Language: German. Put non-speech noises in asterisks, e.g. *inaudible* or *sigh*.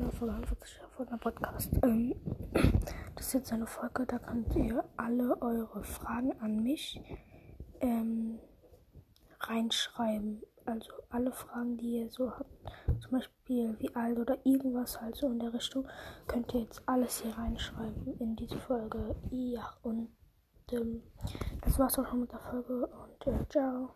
einer Folge 41 von einem Podcast. Ähm, *clears throat* das ist jetzt eine Folge, da könnt ihr alle eure Fragen an mich ähm, reinschreiben. Also alle Fragen, die ihr so habt, zum Beispiel wie alt oder irgendwas halt so in der Richtung, könnt ihr jetzt alles hier reinschreiben in diese Folge. Ja, und ähm, das war's auch schon mit der Folge und äh, ciao.